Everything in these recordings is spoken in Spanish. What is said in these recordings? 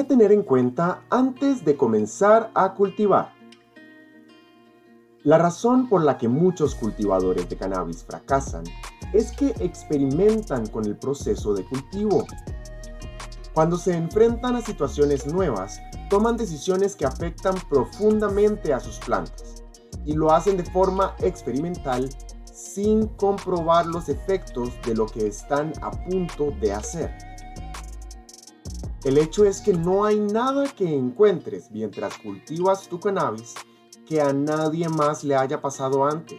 ¿Qué tener en cuenta antes de comenzar a cultivar? La razón por la que muchos cultivadores de cannabis fracasan es que experimentan con el proceso de cultivo. Cuando se enfrentan a situaciones nuevas, toman decisiones que afectan profundamente a sus plantas y lo hacen de forma experimental sin comprobar los efectos de lo que están a punto de hacer. El hecho es que no hay nada que encuentres mientras cultivas tu cannabis que a nadie más le haya pasado antes.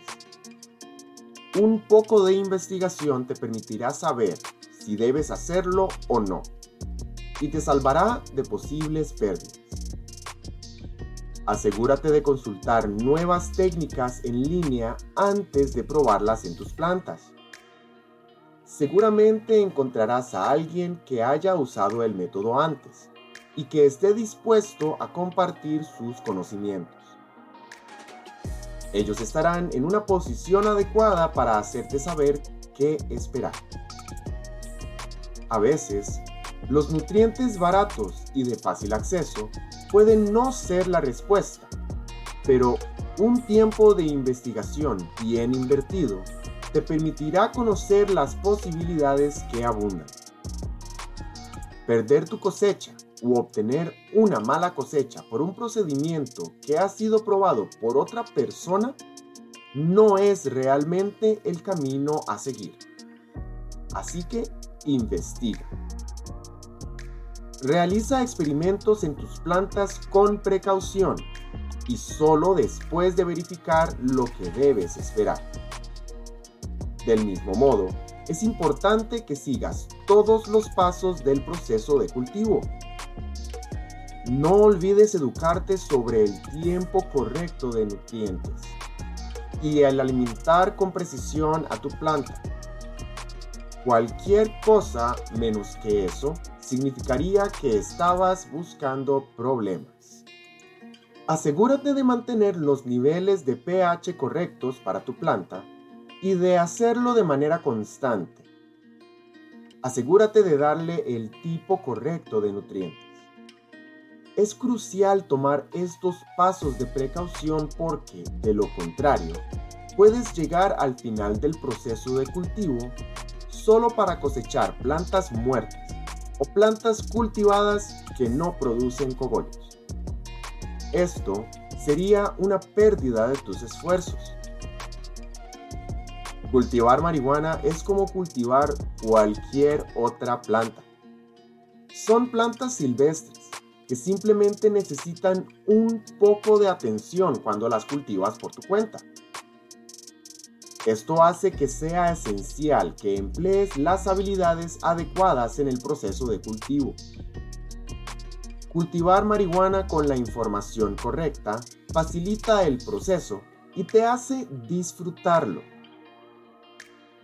Un poco de investigación te permitirá saber si debes hacerlo o no y te salvará de posibles pérdidas. Asegúrate de consultar nuevas técnicas en línea antes de probarlas en tus plantas seguramente encontrarás a alguien que haya usado el método antes y que esté dispuesto a compartir sus conocimientos. Ellos estarán en una posición adecuada para hacerte saber qué esperar. A veces, los nutrientes baratos y de fácil acceso pueden no ser la respuesta, pero un tiempo de investigación bien invertido te permitirá conocer las posibilidades que abundan. Perder tu cosecha u obtener una mala cosecha por un procedimiento que ha sido probado por otra persona no es realmente el camino a seguir. Así que investiga. Realiza experimentos en tus plantas con precaución y solo después de verificar lo que debes esperar. Del mismo modo, es importante que sigas todos los pasos del proceso de cultivo. No olvides educarte sobre el tiempo correcto de nutrientes y el alimentar con precisión a tu planta. Cualquier cosa menos que eso significaría que estabas buscando problemas. Asegúrate de mantener los niveles de pH correctos para tu planta y de hacerlo de manera constante. Asegúrate de darle el tipo correcto de nutrientes. Es crucial tomar estos pasos de precaución porque, de lo contrario, puedes llegar al final del proceso de cultivo solo para cosechar plantas muertas o plantas cultivadas que no producen cogollos. Esto sería una pérdida de tus esfuerzos Cultivar marihuana es como cultivar cualquier otra planta. Son plantas silvestres que simplemente necesitan un poco de atención cuando las cultivas por tu cuenta. Esto hace que sea esencial que emplees las habilidades adecuadas en el proceso de cultivo. Cultivar marihuana con la información correcta facilita el proceso y te hace disfrutarlo.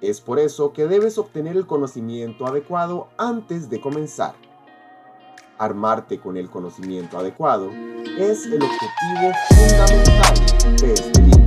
Es por eso que debes obtener el conocimiento adecuado antes de comenzar. Armarte con el conocimiento adecuado es el objetivo fundamental de este libro.